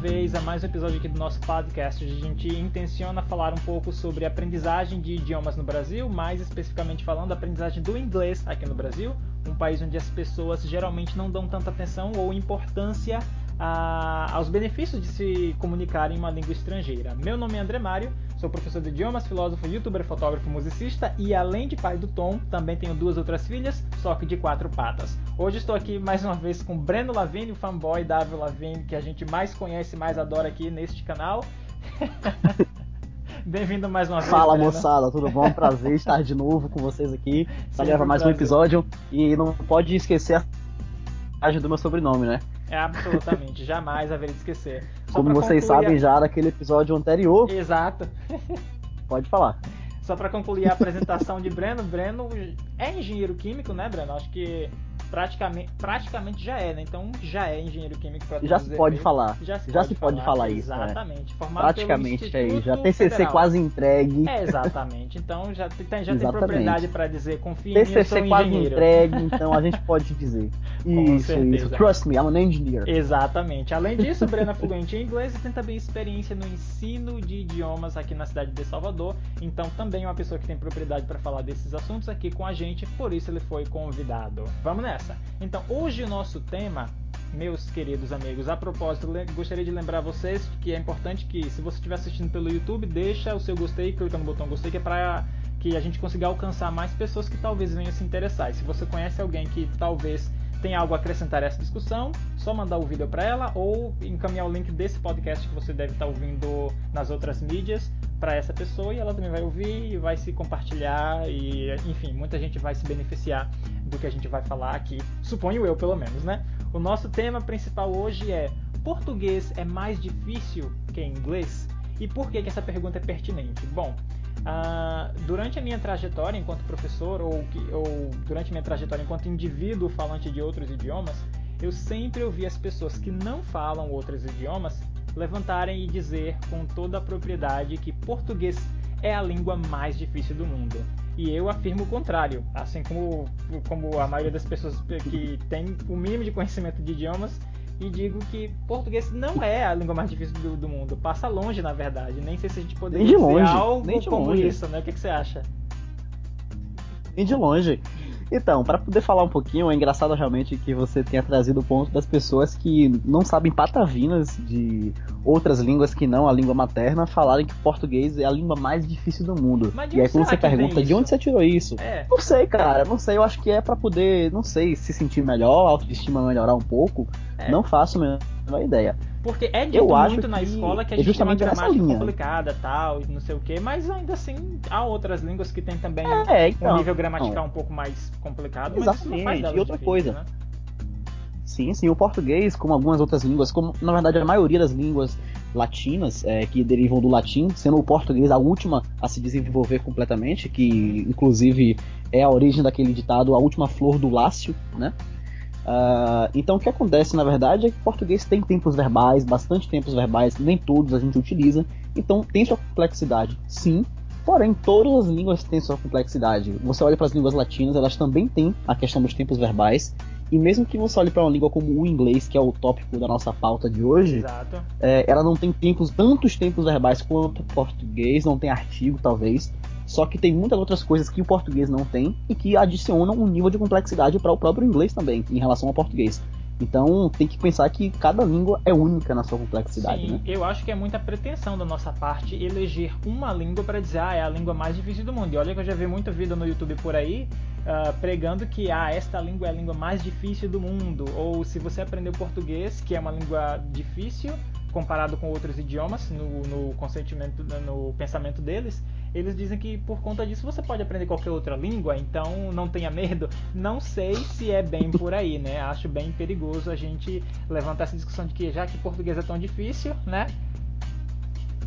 vez a mais um episódio aqui do nosso podcast. A gente intenciona falar um pouco sobre aprendizagem de idiomas no Brasil, mais especificamente falando aprendizagem do inglês aqui no Brasil, um país onde as pessoas geralmente não dão tanta atenção ou importância a, aos benefícios de se comunicar em uma língua estrangeira. Meu nome é André Mário, sou professor de idiomas, filósofo, youtuber, fotógrafo, musicista e além de pai do Tom, também tenho duas outras filhas, só que de quatro patas. Hoje estou aqui mais uma vez com Breno Lavigne, o fanboy da Avril Lavigne, que a gente mais conhece e mais adora aqui neste canal. Bem-vindo mais uma vez. Fala Breno. moçada, tudo bom? Prazer estar de novo com vocês aqui para gravar mais um episódio. E não pode esquecer a do meu sobrenome, né? É, absolutamente, jamais haveria de esquecer. Como vocês sabem já daquele episódio anterior. Exato. Pode falar. Só para concluir a apresentação de Breno, Breno é engenheiro químico, né, Breno? Acho que praticamente, praticamente já é, né? Então já é engenheiro químico para Já se pode falar. Já se, já pode, se pode falar, falar isso. Né? Exatamente. Né? Formado praticamente aí. Já TCC Federal. quase entregue. É, exatamente. Então já tem, já tem propriedade para dizer, confia em mim, TCC eu sou quase engenheiro. entregue, então a gente pode dizer. Com isso, certeza. isso. Trust me, I'm an engineer. Exatamente. Além disso, Breno é fluente em inglês e tem também experiência no ensino de idiomas aqui na cidade de Salvador. Então também é uma pessoa que tem propriedade para falar desses assuntos aqui com a gente, por isso ele foi convidado. Vamos nessa. Então, Hoje o nosso tema, meus queridos amigos, a propósito, gostaria de lembrar vocês que é importante que se você estiver assistindo pelo YouTube, deixa o seu gostei, clica no botão gostei, que é para que a gente consiga alcançar mais pessoas que talvez venham se interessar. E se você conhece alguém que talvez tenha algo a acrescentar a essa discussão, só mandar o vídeo para ela ou encaminhar o link desse podcast que você deve estar ouvindo nas outras mídias para essa pessoa e ela também vai ouvir e vai se compartilhar e enfim, muita gente vai se beneficiar do que a gente vai falar aqui, suponho eu pelo menos, né? O nosso tema principal hoje é português é mais difícil que inglês? E por que, que essa pergunta é pertinente? Bom, uh, durante a minha trajetória enquanto professor ou, ou durante a minha trajetória enquanto indivíduo falante de outros idiomas, eu sempre ouvi as pessoas que não falam outros idiomas levantarem e dizer com toda a propriedade que português é a língua mais difícil do mundo. E eu afirmo o contrário, assim como, como a maioria das pessoas que tem o mínimo de conhecimento de idiomas, e digo que português não é a língua mais difícil do, do mundo. Passa longe, na verdade. Nem sei se a gente poderia dizer longe, algo nem de como longe. isso, né? O que, que você acha? Nem de longe. Então, para poder falar um pouquinho, é engraçado realmente que você tenha trazido o ponto das pessoas que não sabem patavinas de outras línguas que não a língua materna falarem que o português é a língua mais difícil do mundo. Mas e aí quando você pergunta de onde você tirou isso? É. Não sei, cara, não sei. Eu acho que é para poder, não sei, se sentir melhor, a autoestima melhorar um pouco. É. Não faço a menor ideia. Porque é dito Eu muito na escola que a é gente tem uma gramática complicada tal, e não sei o que, mas ainda assim há outras línguas que tem também É, então. um nível gramatical um pouco mais complicado, mas isso Exatamente, e outra difíceis, coisa. né? Sim, sim, o português, como algumas outras línguas, como na verdade a maioria das línguas latinas é, que derivam do latim, sendo o português a última a se desenvolver completamente, que inclusive é a origem daquele ditado a última flor do lácio, né? Ah, então o que acontece na verdade é que o português tem tempos verbais, bastante tempos verbais, nem todos a gente utiliza, então tem sua complexidade, sim. Porém, todas as línguas têm sua complexidade. Você olha para as línguas latinas, elas também têm a questão dos tempos verbais. E mesmo que você olhe para uma língua como o inglês, que é o tópico da nossa pauta de hoje, é, ela não tem tempos, tantos tempos verbais quanto o português, não tem artigo, talvez. Só que tem muitas outras coisas que o português não tem e que adicionam um nível de complexidade para o próprio inglês também, em relação ao português. Então tem que pensar que cada língua é única na sua complexidade, Sim, né? eu acho que é muita pretensão da nossa parte eleger uma língua para dizer, ah, é a língua mais difícil do mundo. E olha que eu já vi muito vídeo no YouTube por aí ah, pregando que, ah, esta língua é a língua mais difícil do mundo. Ou se você aprendeu português, que é uma língua difícil comparado com outros idiomas no, no consentimento, no pensamento deles, eles dizem que por conta disso você pode aprender qualquer outra língua, então não tenha medo. Não sei se é bem por aí, né? Acho bem perigoso a gente levantar essa discussão de que já que português é tão difícil, né?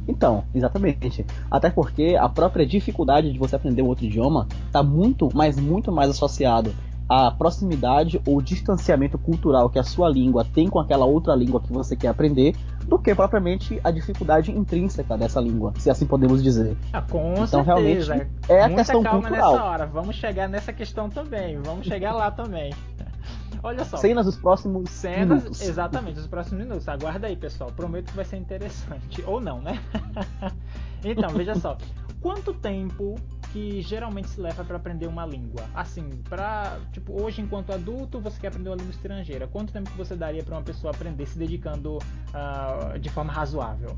Então, exatamente. Até porque a própria dificuldade de você aprender um outro idioma está muito, mas muito mais associado à proximidade ou distanciamento cultural que a sua língua tem com aquela outra língua que você quer aprender, do que propriamente a dificuldade intrínseca dessa língua, se assim podemos dizer. Ah, com Então, certeza. realmente, é a Muita questão calma cultural. nessa hora. Vamos chegar nessa questão também. Vamos chegar lá também. Olha só. Cenas dos próximos Cenas, minutos. exatamente, os próximos minutos. Aguarda aí, pessoal. Prometo que vai ser interessante. Ou não, né? então, veja só. Quanto tempo que geralmente se leva para aprender uma língua? Assim, para tipo hoje enquanto adulto você quer aprender uma língua estrangeira, quanto tempo você daria para uma pessoa aprender se dedicando uh, de forma razoável?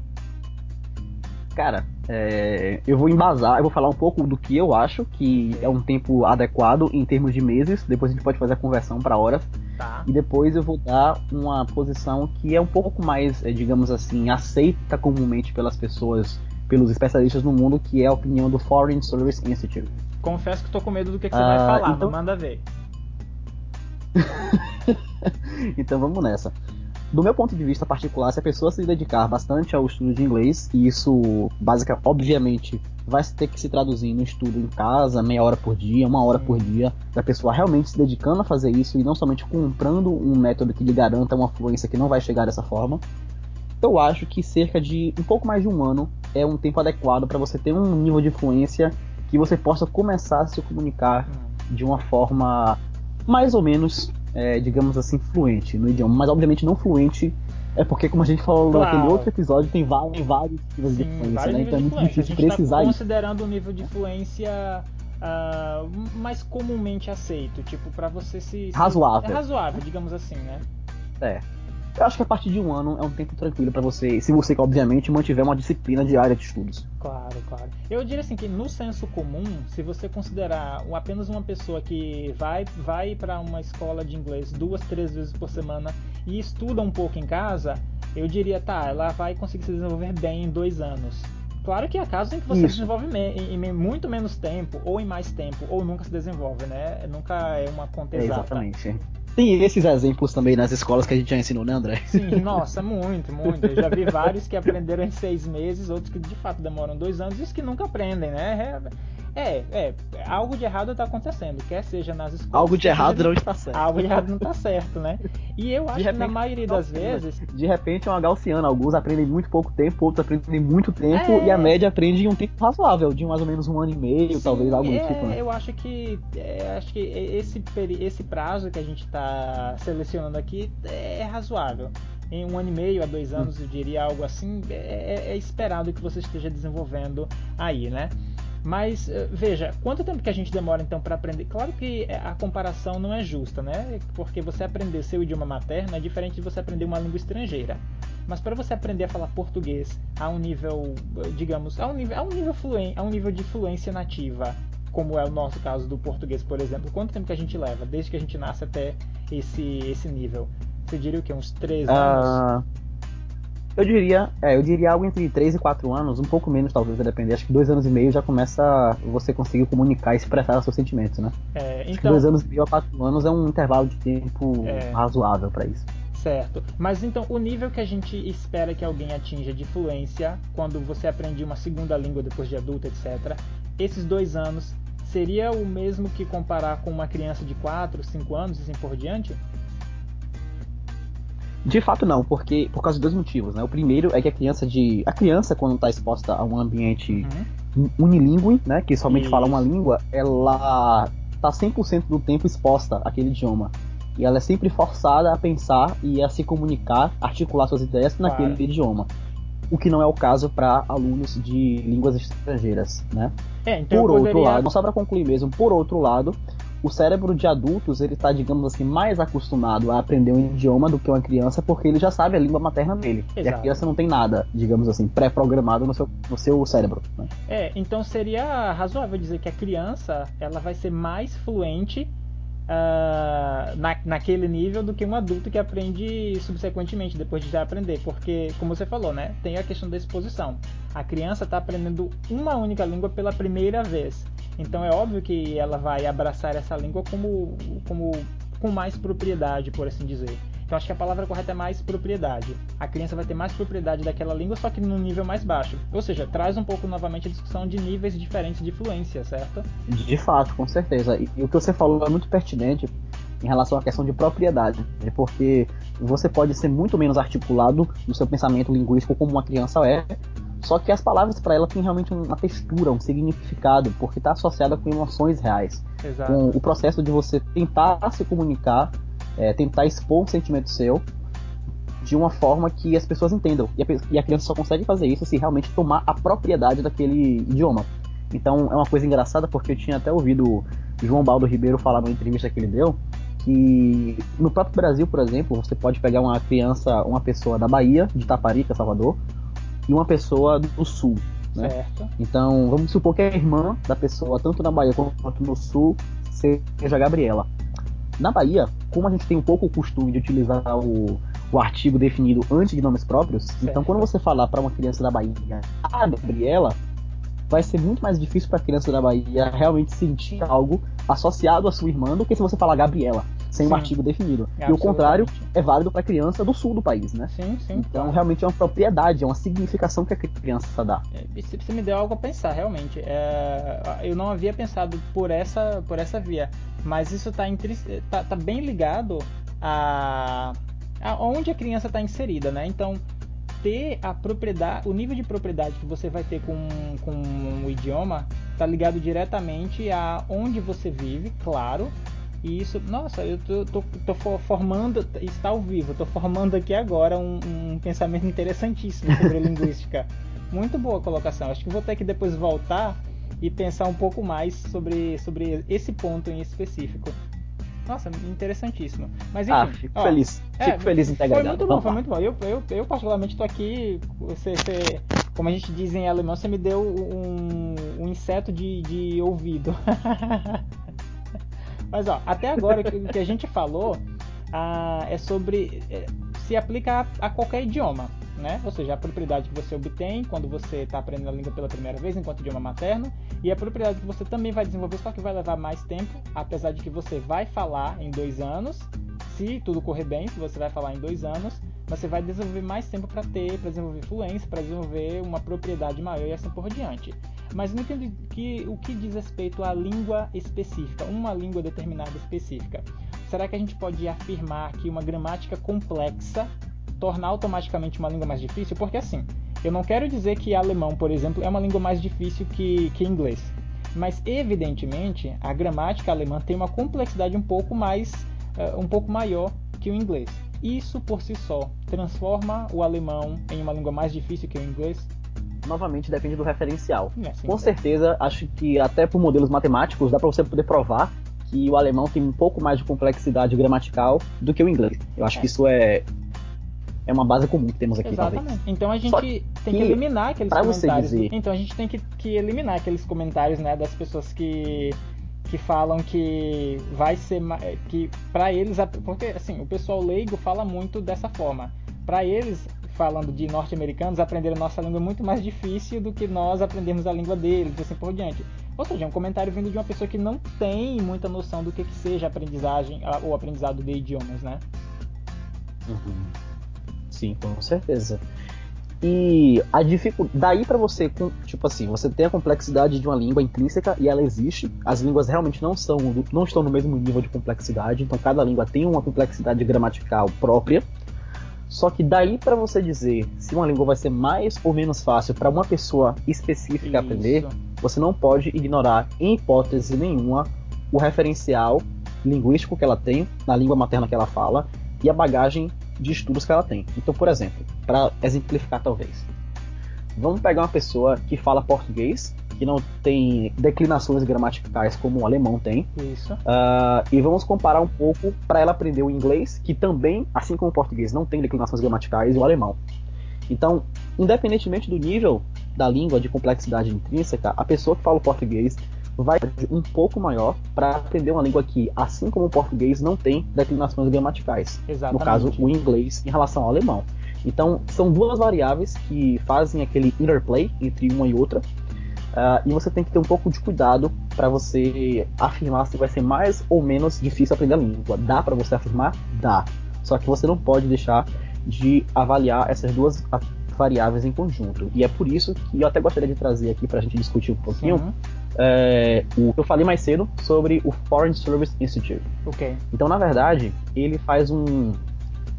Cara, é, eu vou embasar, eu vou falar um pouco do que eu acho que é um tempo adequado em termos de meses. Depois a gente pode fazer a conversão para horas. Tá. E depois eu vou dar uma posição que é um pouco mais, é, digamos assim, aceita comumente pelas pessoas, pelos especialistas no mundo, que é a opinião do Foreign Service Institute. Confesso que tô com medo do que, que você vai falar, então... manda ver. então vamos nessa do meu ponto de vista particular, se a pessoa se dedicar bastante ao estudo de inglês, e isso, basicamente, obviamente, vai ter que se traduzir no estudo em casa, meia hora por dia, uma hora por dia, da pessoa realmente se dedicando a fazer isso e não somente comprando um método que lhe garanta uma fluência que não vai chegar dessa forma. Eu acho que cerca de um pouco mais de um ano é um tempo adequado para você ter um nível de fluência que você possa começar a se comunicar hum. de uma forma mais ou menos é, digamos assim, fluente no idioma, mas obviamente não fluente é porque, como a gente falou claro. naquele outro episódio, tem vários, vários níveis de fluência, né? Então é muito difícil precisar tá considerando o nível de fluência uh, mais comumente aceito, tipo, para você se, se. Razoável. É razoável, digamos assim, né? É. Eu acho que a partir de um ano é um tempo tranquilo para você, se você, obviamente, mantiver uma disciplina diária de estudos. Claro, claro. Eu diria assim que no senso comum, se você considerar apenas uma pessoa que vai, vai para uma escola de inglês duas, três vezes por semana e estuda um pouco em casa, eu diria, tá, ela vai conseguir se desenvolver bem em dois anos. Claro que há casos em que você Isso. desenvolve em, em, muito menos tempo, ou em mais tempo, ou nunca se desenvolve, né? Nunca é uma conta é, exata. Exatamente. Tem esses exemplos também nas escolas que a gente já ensinou, né, André? Sim, nossa, muito, muito. Eu já vi vários que aprenderam em seis meses, outros que de fato demoram dois anos e os que nunca aprendem, né? É, é, algo de errado está acontecendo, quer seja nas escolas. Algo de errado não está certo. Algo de errado não está certo, né? E eu acho repente, que na maioria das vezes. De repente é uma gaussiana, alguns aprendem muito pouco tempo, outros aprendem muito tempo, é... e a média aprende em um tempo razoável, de mais ou menos um ano e meio, Sim, talvez algo é, do tipo. Né? Eu acho que. É, acho que esse, esse prazo que a gente está selecionando aqui é razoável em um ano e meio a dois anos, eu diria algo assim, é, é, esperado que você esteja desenvolvendo aí, né? Mas eh, veja, quanto tempo que a gente demora então para aprender? Claro que eh, a comparação não é justa, né? Porque você aprender seu idioma materno é diferente de você aprender uma língua estrangeira. Mas para você aprender a falar português a um nível, eh, digamos, a um nível, a um nível fluente, a um nível de fluência nativa, como é o nosso caso do português, por exemplo, quanto tempo que a gente leva desde que a gente nasce até esse esse nível? Você diria o que uns três uh... Eu diria, é, eu diria algo entre 3 e 4 anos, um pouco menos talvez, vai depender. Acho que dois anos e meio já começa você conseguir comunicar e expressar seus sentimentos, né? É, então... Acho que dois anos e meio a quatro anos é um intervalo de tempo é... razoável para isso. Certo. Mas então, o nível que a gente espera que alguém atinja de fluência quando você aprende uma segunda língua depois de adulto, etc., esses dois anos seria o mesmo que comparar com uma criança de 4, 5 anos e assim por diante? De fato não, porque por causa de dois motivos, né? O primeiro é que a criança de a criança quando está exposta a um ambiente uhum. unilingüe, né, que somente Isso. fala uma língua, ela está 100% do tempo exposta àquele idioma. E ela é sempre forçada a pensar e a se comunicar, articular suas ideias naquele claro. idioma. O que não é o caso para alunos de línguas estrangeiras, né? É, então por outro poderia... lado, só para concluir mesmo, por outro lado, o cérebro de adultos ele está, digamos assim, mais acostumado a aprender um idioma do que uma criança, porque ele já sabe a língua materna dele. Exato. E a criança não tem nada, digamos assim, pré-programado no seu, no seu cérebro. Né? É, então seria razoável dizer que a criança ela vai ser mais fluente Uh, na, naquele nível do que um adulto que aprende subsequentemente, depois de já aprender. Porque, como você falou, né, tem a questão da exposição. A criança está aprendendo uma única língua pela primeira vez. Então é óbvio que ela vai abraçar essa língua como, como com mais propriedade, por assim dizer. Então acho que a palavra correta é mais propriedade. A criança vai ter mais propriedade daquela língua, só que num nível mais baixo. Ou seja, traz um pouco novamente a discussão de níveis diferentes de fluência, certo? De fato, com certeza. E, e o que você falou é muito pertinente em relação à questão de propriedade, porque você pode ser muito menos articulado no seu pensamento linguístico como uma criança é, só que as palavras para ela têm realmente uma textura, um significado, porque está associada com emoções reais. Exato. Com o processo de você tentar se comunicar é, tentar expor um sentimento seu de uma forma que as pessoas entendam. E a, e a, criança só consegue fazer isso se realmente tomar a propriedade daquele idioma. Então é uma coisa engraçada porque eu tinha até ouvido João Baldo Ribeiro falar numa entrevista que ele deu que no próprio Brasil, por exemplo, você pode pegar uma criança, uma pessoa da Bahia, de Taparica, Salvador, e uma pessoa do Sul. Né? Certo. Então, vamos supor que a irmã da pessoa, tanto na Bahia quanto no Sul, seja a Gabriela. Na Bahia, como a gente tem um pouco o costume de utilizar o, o artigo definido antes de nomes próprios, certo. então quando você falar para uma criança da Bahia, a Gabriela, vai ser muito mais difícil para a criança da Bahia realmente sentir algo associado à sua irmã do que se você falar Gabriela, sem sim. um artigo definido. E o contrário é válido para criança do sul do país, né? Sim, sim. Então claro. realmente é uma propriedade, é uma significação que a criança dá. É, você me deu algo a pensar, realmente. É, eu não havia pensado por essa, por essa via, mas isso está tá, tá bem ligado a, a onde a criança está inserida, né? Então ter a propriedade, o nível de propriedade que você vai ter com, com o idioma está ligado diretamente a onde você vive, claro. E isso, nossa, eu tô, tô, tô formando, está ao vivo, tô formando aqui agora um, um pensamento interessantíssimo sobre linguística. Muito boa colocação. Acho que vou ter que depois voltar e pensar um pouco mais sobre, sobre esse ponto em específico. Nossa, interessantíssimo. Mas ah, enfim. Ah, fico ó, feliz. É, fico feliz em ter Foi muito bom, foi muito bom. Eu, eu, eu particularmente estou aqui. Você, você, como a gente diz em alemão, você me deu um, um inseto de, de ouvido. Mas ó, até agora o que, a gente falou ah, é sobre. É, se aplica a, a qualquer idioma né? Ou seja, a propriedade que você obtém quando você está aprendendo a língua pela primeira vez enquanto idioma materno e a propriedade que você também vai desenvolver, só que vai levar mais tempo, apesar de que você vai falar em dois anos, se tudo correr bem, se você vai falar em dois anos, você vai desenvolver mais tempo para ter, para desenvolver fluência, para desenvolver uma propriedade maior e assim por diante. Mas no que, o que diz respeito à língua específica, uma língua determinada específica, será que a gente pode afirmar que uma gramática complexa tornar automaticamente uma língua mais difícil, porque assim, eu não quero dizer que alemão, por exemplo, é uma língua mais difícil que, que inglês. Mas evidentemente a gramática alemã tem uma complexidade um pouco mais, uh, um pouco maior que o inglês. Isso por si só transforma o alemão em uma língua mais difícil que o inglês? Novamente depende do referencial. É, sim, Com certeza, acho que até por modelos matemáticos dá para você poder provar que o alemão tem um pouco mais de complexidade gramatical do que o inglês. Eu acho é. que isso é é uma base comum que temos aqui, Exatamente. talvez. Então a gente tem que, eliminar aqueles comentários. Dizer... Então a gente tem que, que eliminar aqueles comentários, né, das pessoas que que falam que vai ser que para eles porque assim o pessoal leigo fala muito dessa forma para eles falando de norte-americanos aprender a nossa língua muito mais difícil do que nós aprendermos a língua deles assim por diante ou seja é um comentário vindo de uma pessoa que não tem muita noção do que, que seja aprendizagem ou aprendizado de idiomas né uhum. Sim, com certeza. E a dificuldade. Daí para você, tipo assim, você tem a complexidade de uma língua intrínseca e ela existe. As línguas realmente não são, não estão no mesmo nível de complexidade, então cada língua tem uma complexidade gramatical própria. Só que daí para você dizer se uma língua vai ser mais ou menos fácil para uma pessoa específica Isso. aprender, você não pode ignorar em hipótese nenhuma o referencial linguístico que ela tem na língua materna que ela fala e a bagagem de estudos que ela tem. Então, por exemplo, para exemplificar talvez, vamos pegar uma pessoa que fala português, que não tem declinações gramaticais como o alemão tem, Isso. Uh, e vamos comparar um pouco para ela aprender o inglês, que também, assim como o português, não tem declinações gramaticais, e o alemão. Então, independentemente do nível da língua de complexidade intrínseca, a pessoa que fala o português vai um pouco maior para aprender uma língua que, assim como o português, não tem declinações gramaticais. Exatamente. No caso, o inglês em relação ao alemão. Então, são duas variáveis que fazem aquele interplay entre uma e outra. Uh, e você tem que ter um pouco de cuidado para você afirmar se vai ser mais ou menos difícil aprender a língua. Dá para você afirmar? Dá. Só que você não pode deixar de avaliar essas duas variáveis em conjunto. E é por isso que eu até gostaria de trazer aqui para a gente discutir um pouquinho uhum é, o que eu falei mais cedo sobre o Foreign Service Institute. Ok. Então, na verdade, ele faz um,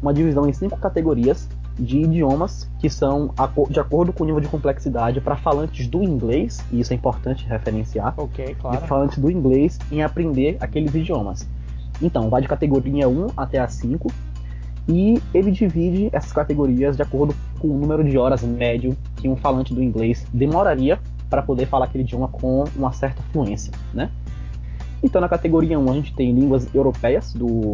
uma divisão em cinco categorias de idiomas que são de acordo com o nível de complexidade para falantes do inglês, e isso é importante referenciar, Ok, claro. de falantes do inglês em aprender aqueles idiomas. Então, vai de categoria 1 até a 5. E ele divide essas categorias de acordo com o número de horas médio que um falante do inglês demoraria para poder falar aquele idioma com uma certa fluência, né? Então, na categoria 1, a gente tem línguas europeias do,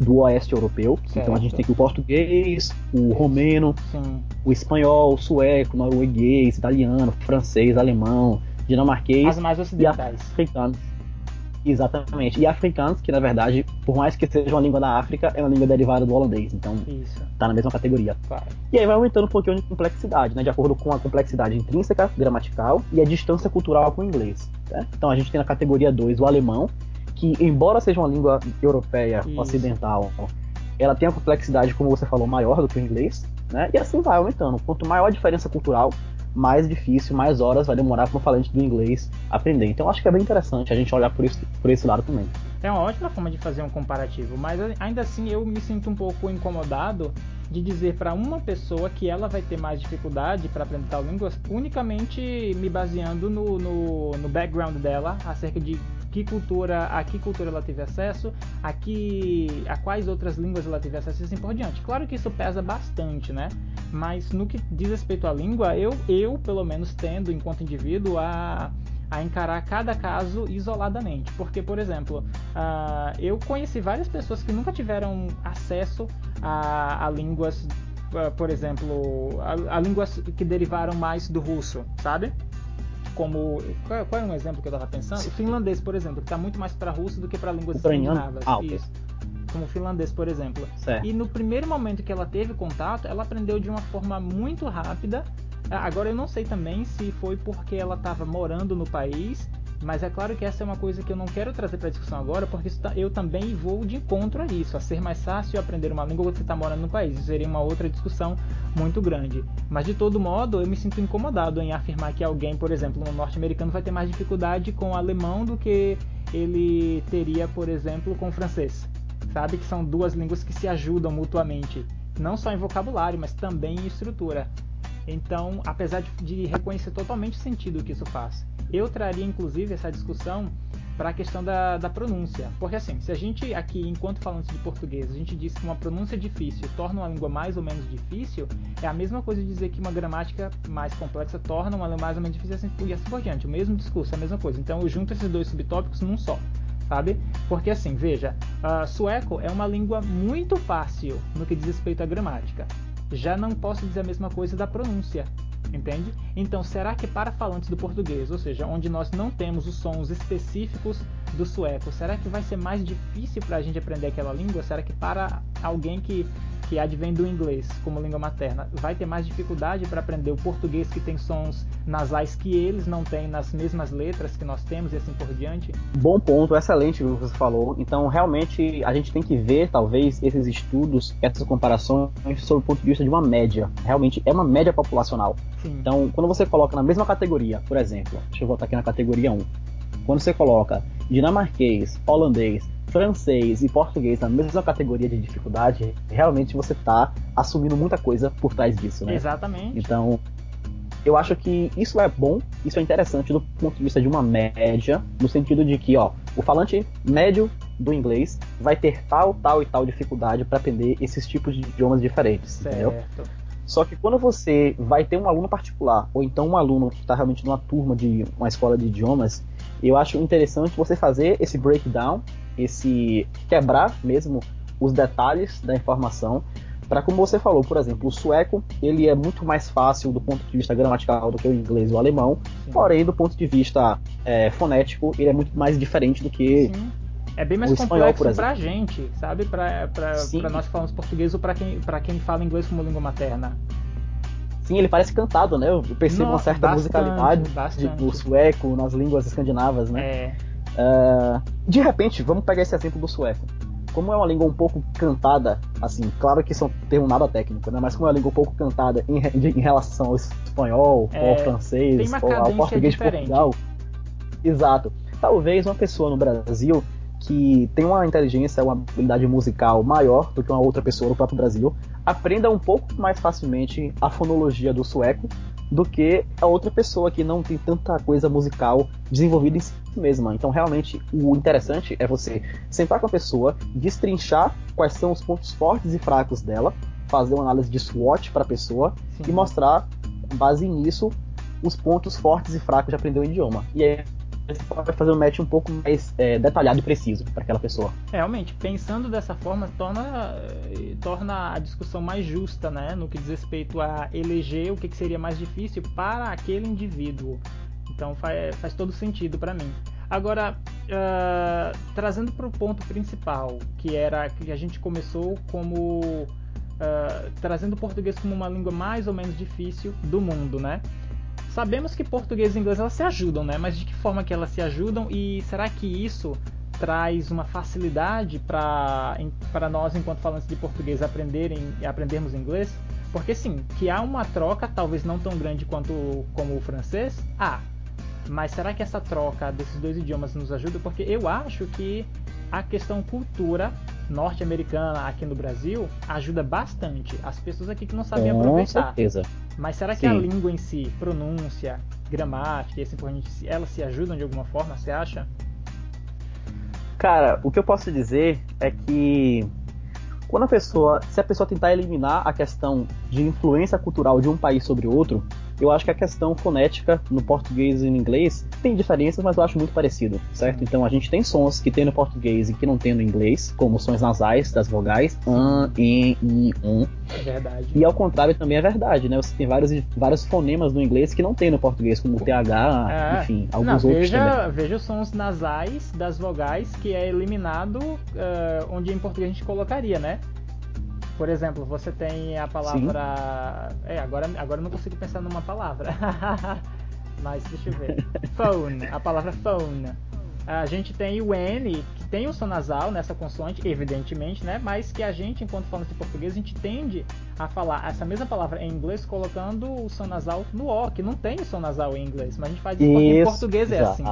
do oeste europeu. Certo. Então, a gente tem aqui o português, o romeno, Sim. o espanhol, o sueco, norueguês, italiano, francês, alemão, dinamarquês As mais ocidentais. e africano. Exatamente. E africanos, que na verdade, por mais que seja uma língua da África, é uma língua derivada do holandês. Então, Isso. tá na mesma categoria. Claro. E aí vai aumentando um pouquinho de complexidade, né? De acordo com a complexidade intrínseca, gramatical e a distância cultural com o inglês. Né? Então a gente tem na categoria 2 o alemão, que embora seja uma língua europeia Isso. ocidental, ela tem a complexidade, como você falou, maior do que o inglês, né? E assim vai aumentando. Quanto maior a diferença cultural, mais difícil, mais horas vai demorar para o falante do inglês aprender. Então acho que é bem interessante a gente olhar por, isso, por esse lado também. É uma ótima forma de fazer um comparativo, mas ainda assim eu me sinto um pouco incomodado de dizer para uma pessoa que ela vai ter mais dificuldade para aprender tal língua unicamente me baseando no, no, no background dela acerca de que cultura, a que cultura ela teve acesso, a, que, a quais outras línguas ela teve acesso e assim por diante. Claro que isso pesa bastante, né? Mas no que diz respeito à língua, eu, eu pelo menos tendo, enquanto indivíduo, a, a encarar cada caso isoladamente. Porque, por exemplo, uh, eu conheci várias pessoas que nunca tiveram acesso a, a línguas, uh, por exemplo, a, a, línguas que derivaram mais do russo, sabe? Como. Qual, qual é um exemplo que eu estava pensando? O finlandês, por exemplo, que está muito mais para russo do que para línguas escandinavas. Ah, Isso como o finlandês, por exemplo. Certo. E no primeiro momento que ela teve contato, ela aprendeu de uma forma muito rápida. Agora eu não sei também se foi porque ela estava morando no país, mas é claro que essa é uma coisa que eu não quero trazer para discussão agora, porque tá, eu também vou de encontro a isso, a ser mais fácil aprender uma língua quando você está morando no país. Isso seria uma outra discussão muito grande. Mas de todo modo, eu me sinto incomodado em afirmar que alguém, por exemplo, um norte-americano vai ter mais dificuldade com o alemão do que ele teria, por exemplo, com o francês sabe? Que são duas línguas que se ajudam mutuamente, não só em vocabulário, mas também em estrutura. Então, apesar de, reconhecer totalmente o sentido que isso faz, eu traria inclusive essa discussão para a questão da, da pronúncia. Porque assim, se a gente aqui, enquanto falamos de português, a gente diz que uma pronúncia difícil torna uma língua mais ou menos difícil, é a mesma coisa de dizer que uma gramática mais complexa torna uma língua mais ou menos difícil e assim por diante. O mesmo discurso, a mesma coisa. Então eu junto esses dois subtópicos num só sabe? Porque assim, veja, uh, sueco é uma língua muito fácil no que diz respeito à gramática. Já não posso dizer a mesma coisa da pronúncia, entende? Então, será que para falantes do português, ou seja, onde nós não temos os sons específicos do sueco, será que vai ser mais difícil para a gente aprender aquela língua? Será que para alguém que que advém do inglês como língua materna vai ter mais dificuldade para aprender o português que tem sons nasais que eles não têm nas mesmas letras que nós temos e assim por diante? Bom ponto, excelente o que você falou. Então, realmente, a gente tem que ver, talvez, esses estudos, essas comparações, sob o ponto de vista de uma média. Realmente, é uma média populacional. Sim. Então, quando você coloca na mesma categoria, por exemplo, deixa eu voltar aqui na categoria 1. Quando você coloca dinamarquês, holandês, francês e português na mesma categoria de dificuldade, realmente você está assumindo muita coisa por trás disso, né? Exatamente. Então, eu acho que isso é bom, isso é interessante do ponto de vista de uma média, no sentido de que, ó, o falante médio do inglês vai ter tal, tal e tal dificuldade para aprender esses tipos de idiomas diferentes, certo. entendeu? Só que quando você vai ter um aluno particular, ou então um aluno que está realmente numa turma de uma escola de idiomas, eu acho interessante você fazer esse breakdown esse quebrar mesmo os detalhes da informação para como você falou, por exemplo, o sueco ele é muito mais fácil do ponto de vista gramatical do que o inglês e o alemão, Sim. porém do ponto de vista é, fonético ele é muito mais diferente do que Sim. É bem mais complexo para a gente, sabe? Para nós que falamos português ou para quem, quem fala inglês como língua materna. Sim, ele parece cantado, né? Eu percebo Nossa, uma certa bastante, musicalidade bastante. do sueco nas línguas escandinavas, né? É. Uh, de repente, vamos pegar esse exemplo do sueco. Como é uma língua um pouco cantada, assim, claro que isso é termo nada técnico, né? Mas como é uma língua um pouco cantada em, em relação ao espanhol, é, ou ao francês, ou ao português diferente. de Portugal. Exato. Talvez uma pessoa no Brasil que tem uma inteligência, uma habilidade musical maior do que uma outra pessoa no próprio Brasil, aprenda um pouco mais facilmente a fonologia do sueco do que a outra pessoa que não tem tanta coisa musical desenvolvida em si mesma. Então, realmente, o interessante é você sentar com a pessoa, destrinchar quais são os pontos fortes e fracos dela, fazer uma análise de SWOT para a pessoa Sim. e mostrar, com base nisso, os pontos fortes e fracos de aprender o idioma. E aí você pode fazer um match um pouco mais é, detalhado e preciso para aquela pessoa. Realmente, pensando dessa forma, torna, torna a discussão mais justa, né? No que diz respeito a eleger o que, que seria mais difícil para aquele indivíduo. Então faz, faz todo sentido para mim. Agora, uh, trazendo para o ponto principal, que era que a gente começou como uh, trazendo o português como uma língua mais ou menos difícil do mundo, né? Sabemos que português e inglês elas se ajudam, né? Mas de que forma que elas se ajudam e será que isso traz uma facilidade para nós, enquanto falantes de português, aprenderem aprendermos inglês? Porque sim, que há uma troca, talvez não tão grande quanto como o francês, há. Mas será que essa troca desses dois idiomas nos ajuda? Porque eu acho que a questão cultura norte-americana aqui no Brasil ajuda bastante. As pessoas aqui que não sabem Com aproveitar. certeza. Mas será que Sim. a língua em si, pronúncia, gramática e assim elas se ajudam de alguma forma, você acha? Cara, o que eu posso dizer é que quando a pessoa, se a pessoa tentar eliminar a questão de influência cultural de um país sobre outro, eu acho que a questão fonética no português e no inglês tem diferenças, mas eu acho muito parecido, certo? Então a gente tem sons que tem no português e que não tem no inglês, como sons nasais das vogais, an, e, i, um. É verdade. E ao contrário também é verdade, né? Você tem vários, vários fonemas no inglês que não tem no português, como o TH, é. enfim, alguns não, outros veja, também. Veja os sons nasais das vogais que é eliminado uh, onde em português a gente colocaria, né? Por exemplo, você tem a palavra. Sim. É, agora, agora eu não consigo pensar numa palavra. Mas deixa eu ver. Phone, a palavra phone. A gente tem o N, que tem o som nasal nessa consoante, evidentemente, né? Mas que a gente, enquanto falando de português, a gente tende a falar essa mesma palavra em inglês colocando o som nasal no O, que não tem o som nasal em inglês, mas a gente faz isso, isso porque em português é assim.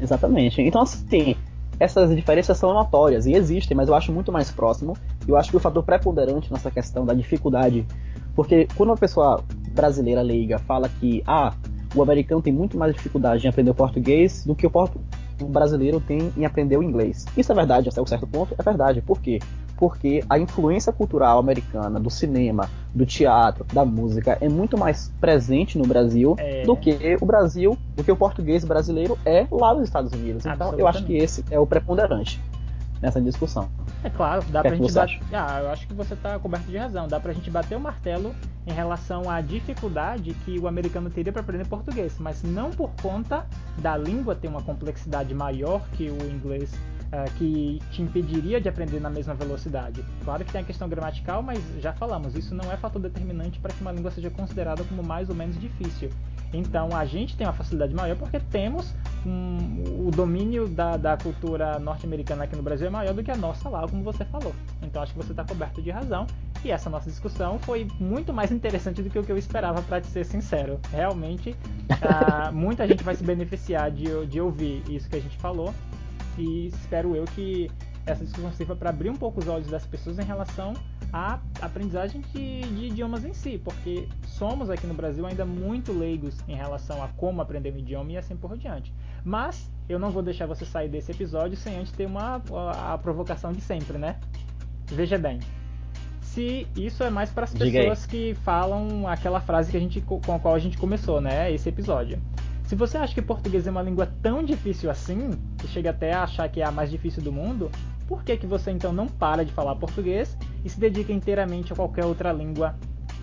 Exatamente. Então, assim, essas diferenças são notórias e existem, mas eu acho muito mais próximo. Eu acho que o fator preponderante nessa questão da dificuldade, porque quando uma pessoa brasileira leiga fala que ah, o americano tem muito mais dificuldade em aprender o português do que o, o brasileiro tem em aprender o inglês. Isso é verdade, até um certo ponto, é verdade. Por quê? Porque a influência cultural americana do cinema, do teatro, da música é muito mais presente no Brasil é. do que o Brasil, do que o português brasileiro é lá nos Estados Unidos. Então eu acho que esse é o preponderante nessa discussão. É claro, dá que pra é gente bater. Ah, eu acho que você está coberto de razão. Dá pra gente bater o martelo em relação à dificuldade que o americano teria para aprender português, mas não por conta da língua ter uma complexidade maior que o inglês uh, que te impediria de aprender na mesma velocidade. Claro que tem a questão gramatical, mas já falamos, isso não é fator determinante para que uma língua seja considerada como mais ou menos difícil. Então a gente tem uma facilidade maior porque temos um, o domínio da, da cultura norte-americana aqui no Brasil é maior do que a nossa lá, como você falou. Então acho que você está coberto de razão. E essa nossa discussão foi muito mais interessante do que o que eu esperava, para te ser sincero. Realmente, uh, muita gente vai se beneficiar de, de ouvir isso que a gente falou e espero eu que essa discussão sirva para abrir um pouco os olhos das pessoas em relação à aprendizagem de, de, idiomas em si, porque somos aqui no Brasil ainda muito leigos em relação a como aprender um idioma e assim por diante. Mas eu não vou deixar você sair desse episódio sem antes ter uma a, a provocação de sempre, né? Veja bem, se isso é mais para as pessoas que falam aquela frase que a gente com a qual a gente começou, né? Esse episódio. Se você acha que português é uma língua tão difícil assim, que chega até a achar que é a mais difícil do mundo, por que, que você então não para de falar português e se dedica inteiramente a qualquer outra língua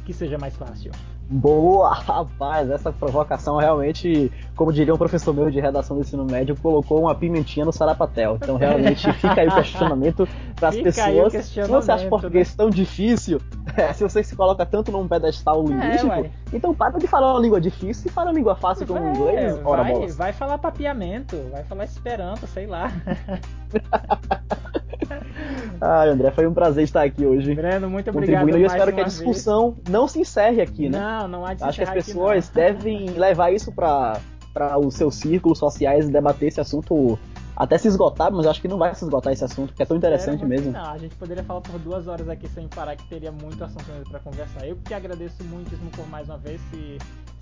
que seja mais fácil? Boa, rapaz, essa provocação realmente, como diria um professor meu de redação do ensino médio, colocou uma pimentinha no sarapatel. Então realmente fica aí o questionamento para as pessoas. Se você acha português né? tão difícil, é, se você se coloca tanto num pedestal é, linguístico, é, então para de falar uma língua difícil e fala uma língua fácil como o inglês. Ora, vai, vai falar papiamento, vai falar esperanto, sei lá. Ai, André, foi um prazer estar aqui hoje. Breno, muito obrigado. E eu espero que a discussão vez. não se encerre aqui, né? Não, não há de Acho que as pessoas devem levar isso para os seus círculos sociais e debater esse assunto até se esgotar, mas acho que não vai se esgotar esse assunto, porque é tão interessante mesmo. Não, a gente poderia falar por duas horas aqui sem parar, que teria muito assunto para conversar. Eu que agradeço muitíssimo por mais uma vez se,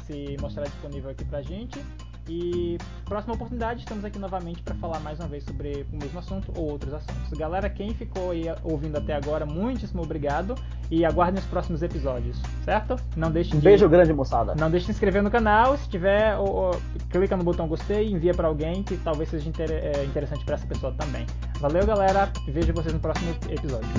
se mostrar disponível aqui pra gente. E próxima oportunidade, estamos aqui novamente para falar mais uma vez sobre o mesmo assunto ou outros assuntos. Galera, quem ficou aí ouvindo até agora, muitíssimo obrigado e aguardem os próximos episódios, certo? Não deixe de... Beijo grande, moçada. Não deixe de se inscrever no canal, se tiver, ou, ou, clica no botão gostei e envia para alguém que talvez seja inter... é, interessante para essa pessoa também. Valeu, galera. Vejo vocês no próximo episódio.